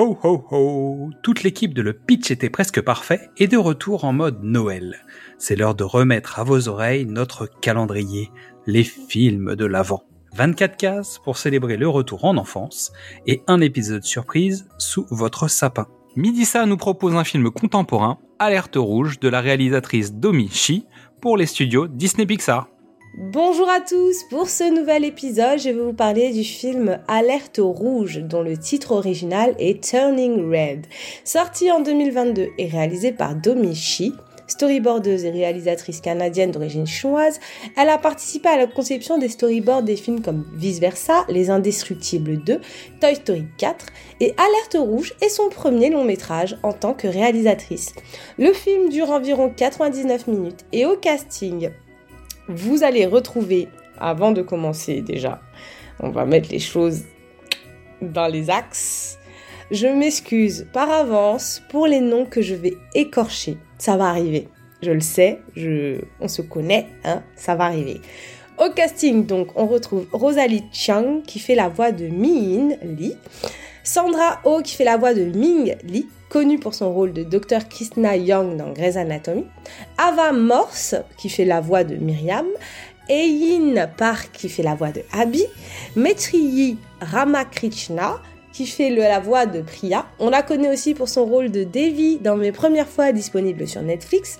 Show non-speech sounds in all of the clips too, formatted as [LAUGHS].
Ho ho ho Toute l'équipe de Le Pitch était presque parfait et de retour en mode Noël. C'est l'heure de remettre à vos oreilles notre calendrier, les films de l'Avent. 24 cases pour célébrer le retour en enfance et un épisode surprise sous votre sapin. Midissa nous propose un film contemporain, Alerte rouge, de la réalisatrice Domi Shi pour les studios Disney Pixar. Bonjour à tous, pour ce nouvel épisode, je vais vous parler du film Alerte rouge, dont le titre original est Turning Red. Sorti en 2022 et réalisé par Domi Shi, storyboardeuse et réalisatrice canadienne d'origine chinoise, elle a participé à la conception des storyboards des films comme Vice Versa, Les Indestructibles 2, Toy Story 4 et Alerte Rouge est son premier long métrage en tant que réalisatrice. Le film dure environ 99 minutes et au casting, vous allez retrouver, avant de commencer déjà, on va mettre les choses dans les axes. Je m'excuse par avance pour les noms que je vais écorcher. Ça va arriver. Je le sais, on se connaît, hein, ça va arriver. Au casting, donc, on retrouve Rosalie Chiang qui fait la voix de Min Lee, Sandra Oh qui fait la voix de Ming Lee, connue pour son rôle de Dr. Krishna Young dans Grey's Anatomy, Ava Morse, qui fait la voix de Myriam, Eyin Park, qui fait la voix de Abby, Rama Ramakrishna, qui fait la voix de Priya. On la connaît aussi pour son rôle de Devi dans Mes premières fois disponible sur Netflix.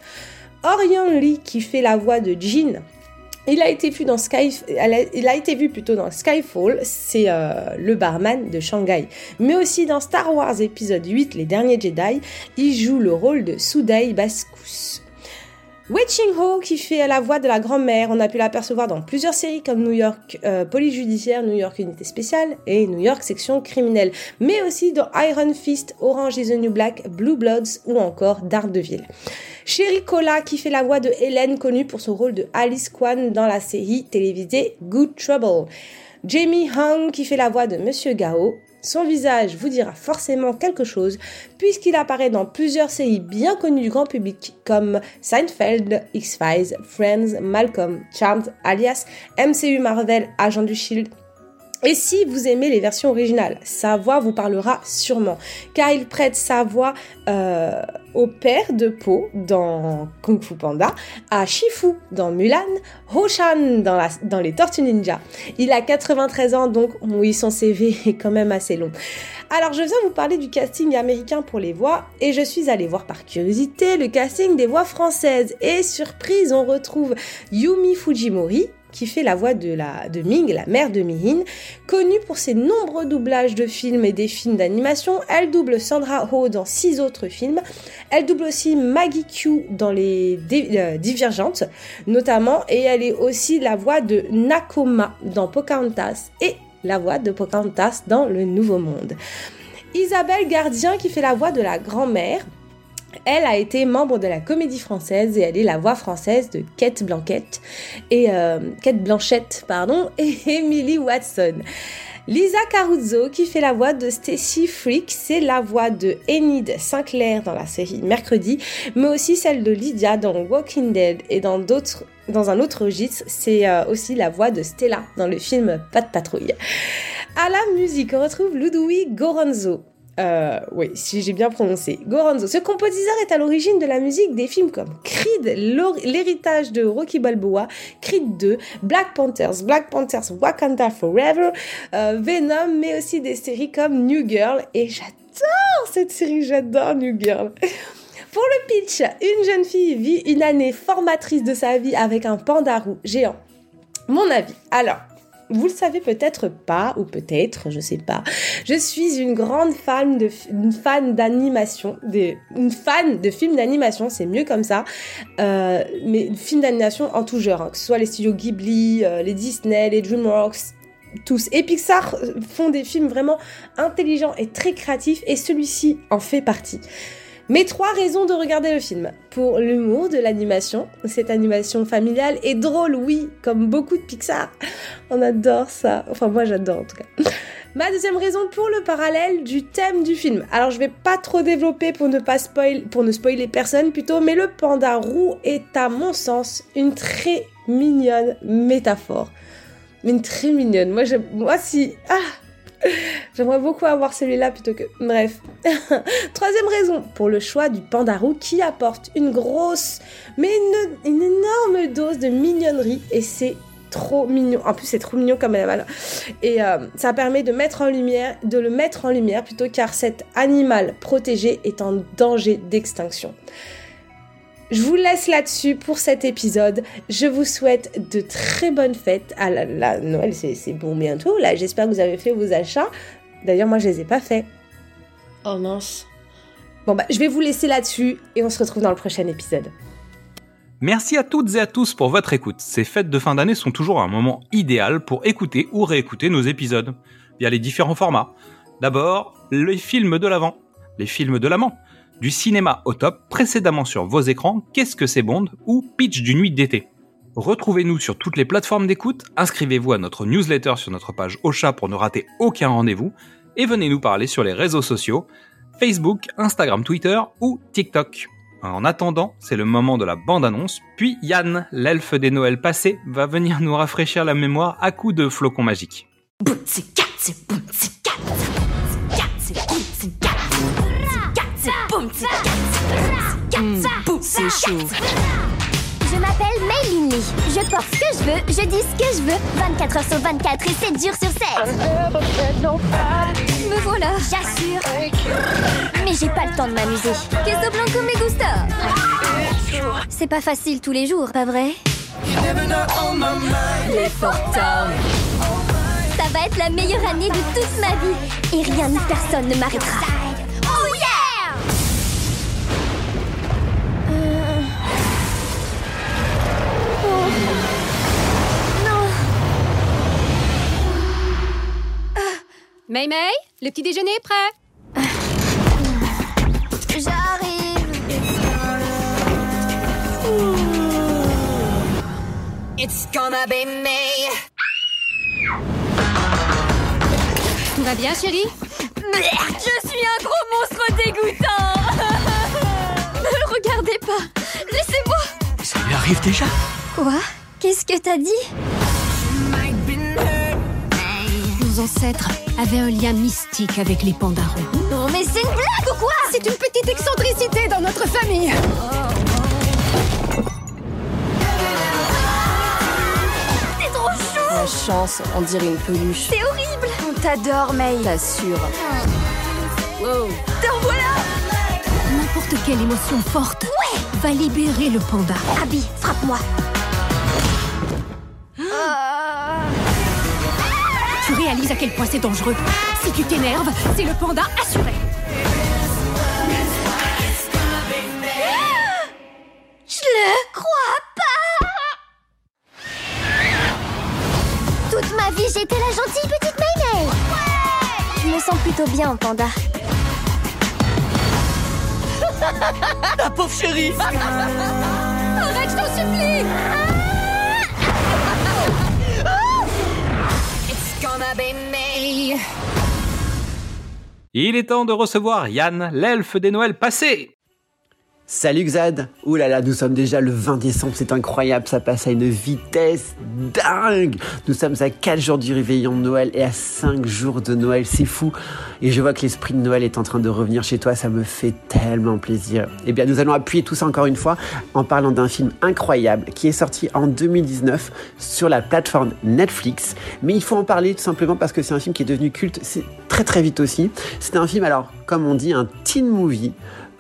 Orion Lee, qui fait la voix de Jean il a été vu plutôt dans Skyfall, c'est euh, le barman de Shanghai. Mais aussi dans Star Wars épisode 8, Les Derniers Jedi, il joue le rôle de Sudai Baskus. Wei Ching-ho, qui fait la voix de la grand-mère, on a pu l'apercevoir dans plusieurs séries comme New York euh, Police Judiciaire, New York Unité Spéciale et New York Section Criminelle, mais aussi dans Iron Fist, Orange is the New Black, Blue Bloods ou encore Daredevil. Sherry Cola qui fait la voix de Hélène connue pour son rôle de Alice Kwan dans la série télévisée Good Trouble. Jamie Hung qui fait la voix de Monsieur Gao. Son visage vous dira forcément quelque chose puisqu'il apparaît dans plusieurs séries bien connues du grand public comme Seinfeld, X-Files, Friends, Malcolm, Charmed, alias MCU Marvel, Agent du Shield, et si vous aimez les versions originales, sa voix vous parlera sûrement, car il prête sa voix euh, au père de Po dans Kung Fu Panda, à Shifu dans Mulan, Hoshan dans, les Tortues Ninja. Il a 93 ans, donc oui, son CV [LAUGHS] est quand même assez long. Alors je viens vous parler du casting américain pour les voix, et je suis allée voir par curiosité le casting des voix françaises. Et surprise, on retrouve Yumi Fujimori, qui fait la voix de, la, de Ming, la mère de Mihin. Connue pour ses nombreux doublages de films et des films d'animation, elle double Sandra Oh dans six autres films. Elle double aussi Maggie Q dans les euh, Divergentes, notamment, et elle est aussi la voix de Nakoma dans Pocahontas et la voix de Pocahontas dans Le Nouveau Monde. Isabelle Gardien qui fait la voix de la grand-mère elle a été membre de la comédie française et elle est la voix française de Kate euh, Blanchette [LAUGHS] et Emily Watson. Lisa Caruzzo qui fait la voix de Stacy Freak, c'est la voix de Enid Sinclair dans la série Mercredi, mais aussi celle de Lydia dans Walking Dead et dans un autre registre, c'est euh, aussi la voix de Stella dans le film Pas de patrouille. À la musique, on retrouve Ludwig Goranzo. Euh, oui, si j'ai bien prononcé. Goranzo. Ce compositeur est à l'origine de la musique des films comme Creed, l'héritage de Rocky Balboa, Creed 2, Black Panthers, Black Panthers Wakanda Forever, euh, Venom, mais aussi des séries comme New Girl. Et j'adore cette série, j'adore New Girl. Pour le pitch, une jeune fille vit une année formatrice de sa vie avec un panda roux géant. Mon avis. Alors, vous le savez peut-être pas, ou peut-être, je sais pas. Je suis une grande fan de, fan d'animation, une fan de films d'animation, c'est mieux comme ça. Euh, mais films d'animation en tout genre, hein, que ce soit les studios Ghibli, euh, les Disney, les DreamWorks, tous. Et Pixar font des films vraiment intelligents et très créatifs, et celui-ci en fait partie. Mes trois raisons de regarder le film. Pour l'humour de l'animation, cette animation familiale est drôle, oui, comme beaucoup de Pixar. [LAUGHS] On adore ça. Enfin, moi j'adore en tout cas. Ma deuxième raison pour le parallèle du thème du film. Alors je vais pas trop développer pour ne pas spoil, pour ne spoiler personne plutôt, mais le panda roux est à mon sens une très mignonne métaphore. Une très mignonne. Moi, je, moi si, ah, [LAUGHS] J'aimerais beaucoup avoir celui-là plutôt que... Bref. [LAUGHS] Troisième raison, pour le choix du pandarou qui apporte une grosse, mais une, énorme dose de mignonnerie et c'est trop mignon. En plus, c'est trop mignon comme animal. Et euh, ça permet de mettre en lumière, de le mettre en lumière plutôt car cet animal protégé est en danger d'extinction. Je vous laisse là-dessus pour cet épisode. Je vous souhaite de très bonnes fêtes. Ah la, Noël, c'est bon bientôt. Là, j'espère que vous avez fait vos achats. D'ailleurs, moi, je les ai pas faits. Oh mince. Bon, bah, je vais vous laisser là-dessus et on se retrouve dans le prochain épisode. Merci à toutes et à tous pour votre écoute. Ces fêtes de fin d'année sont toujours un moment idéal pour écouter ou réécouter nos épisodes via les différents formats. D'abord, les films de l'avant, les films de l'amant, du cinéma au top précédemment sur vos écrans Qu'est-ce que c'est Bond ou Pitch du nuit d'été. Retrouvez-nous sur toutes les plateformes d'écoute, inscrivez-vous à notre newsletter sur notre page Ocha pour ne rater aucun rendez-vous et venez nous parler sur les réseaux sociaux Facebook, Instagram, Twitter ou TikTok. En attendant, c'est le moment de la bande-annonce, puis Yann, l'elfe des Noëls passés, va venir nous rafraîchir la mémoire à coups de flocons magiques. Je m'appelle Mei Lee. Je porte ce que je veux, je dis ce que je veux. 24 heures sur 24 et 7 jours sur 7. Me voilà, j'assure. Mais j'ai pas le temps de m'amuser. Queso blanco me gusta. C'est pas facile tous les jours, pas vrai? Les. Ça va être la meilleure année de toute ma vie. Et rien ni personne ne m'arrêtera. May May, le petit déjeuner est prêt. J'arrive. It's gonna be me. Tout va bien, chérie? Je suis un gros monstre dégoûtant. ne [LAUGHS] le regardez pas. Laissez-moi. Ça lui arrive déjà? Quoi? Qu'est-ce que t'as dit? Nos ancêtres avaient un lien mystique avec les pandarous. Non mais c'est une blague ou quoi? C'est une petite excentricité dans notre famille. C'est trop chou La chance, on dirait une peluche. C'est horrible On t'adore, May T'assure. T'en voilà N'importe quelle émotion forte va libérer le panda. Abby, frappe-moi Tu réalises à quel point c'est dangereux. Si tu t'énerves, c'est le panda assuré. Je le crois pas Toute ma vie, j'étais la gentille petite May Je me sens plutôt bien en panda. [LAUGHS] La pauvre chérie Arrête, je t'en supplie Il est temps de recevoir Yann, l'elfe des Noëls passés. Salut Xad Ouh là là, nous sommes déjà le 20 décembre, c'est incroyable, ça passe à une vitesse dingue Nous sommes à 4 jours du réveillon de Noël et à 5 jours de Noël, c'est fou Et je vois que l'esprit de Noël est en train de revenir chez toi, ça me fait tellement plaisir. Eh bien, nous allons appuyer tout ça encore une fois en parlant d'un film incroyable qui est sorti en 2019 sur la plateforme Netflix. Mais il faut en parler tout simplement parce que c'est un film qui est devenu culte très très vite aussi. C'est un film, alors, comme on dit, un teen movie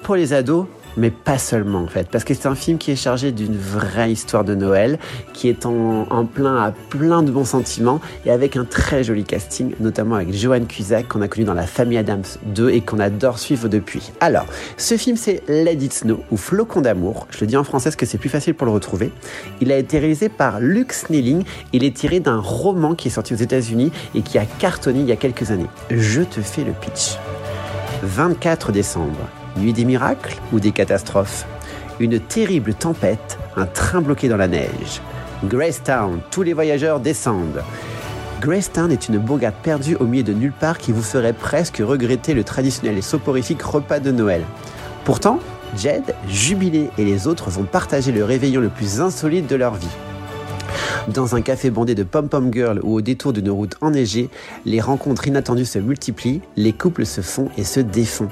pour les ados mais pas seulement en fait, parce que c'est un film qui est chargé d'une vraie histoire de Noël, qui est en, plein à plein de bons sentiments et avec un très joli casting, notamment avec Johan Cusack qu'on a connu dans La Famille Adams 2 et qu'on adore suivre depuis. Alors, ce film c'est Let It Snow ou Flocon d'amour. Je le dis en français parce que c'est plus facile pour le retrouver. Il a été réalisé par Luke Snelling. Il est tiré d'un roman qui est sorti aux États-Unis et qui a cartonné il y a quelques années. Je te fais le pitch. 24 décembre. Nuit des miracles ou des catastrophes? Une terrible tempête, un train bloqué dans la neige. Gracetown, tous les voyageurs descendent. Gracetown est une bourgade perdue au milieu de nulle part qui vous ferait presque regretter le traditionnel et soporifique repas de Noël. Pourtant, Jed, jubilé et les autres vont partager le réveillon le plus insolite de leur vie. Dans un café bondé de pom-pom girl ou au détour d'une route enneigée, les rencontres inattendues se multiplient, les couples se font et se défont.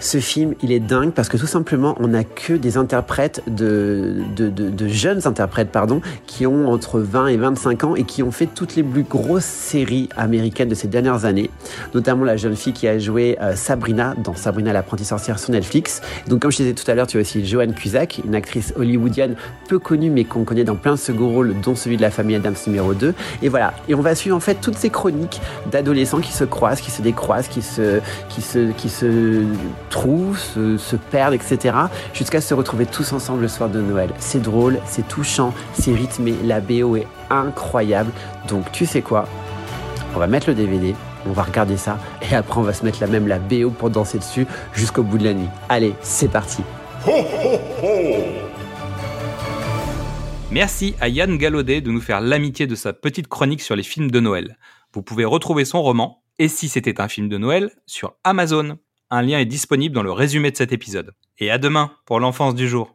Ce film, il est dingue parce que tout simplement, on n'a que des interprètes de, de, jeunes interprètes, pardon, qui ont entre 20 et 25 ans et qui ont fait toutes les plus grosses séries américaines de ces dernières années, notamment la jeune fille qui a joué euh, Sabrina dans Sabrina l'apprentie sorcière sur Netflix. Donc, comme je disais tout à l'heure, tu as aussi Joanne Cusack, une actrice hollywoodienne peu connue mais qu'on connaît dans plein de second rôles, dont celui de la famille Adams numéro 2. Et voilà. Et on va suivre en fait toutes ces chroniques d'adolescents qui se croisent, qui se décroisent, qui se, qui se, qui se trouvent, se, se perdent, etc. Jusqu'à se retrouver tous ensemble le soir de Noël. C'est drôle, c'est touchant, c'est rythmé, la BO est incroyable. Donc tu sais quoi? On va mettre le DVD, on va regarder ça et après on va se mettre la même la BO pour danser dessus jusqu'au bout de la nuit. Allez, c'est parti. Merci à Yann Gallaudet de nous faire l'amitié de sa petite chronique sur les films de Noël. Vous pouvez retrouver son roman Et si c'était un film de Noël sur Amazon. Un lien est disponible dans le résumé de cet épisode. Et à demain pour l'enfance du jour.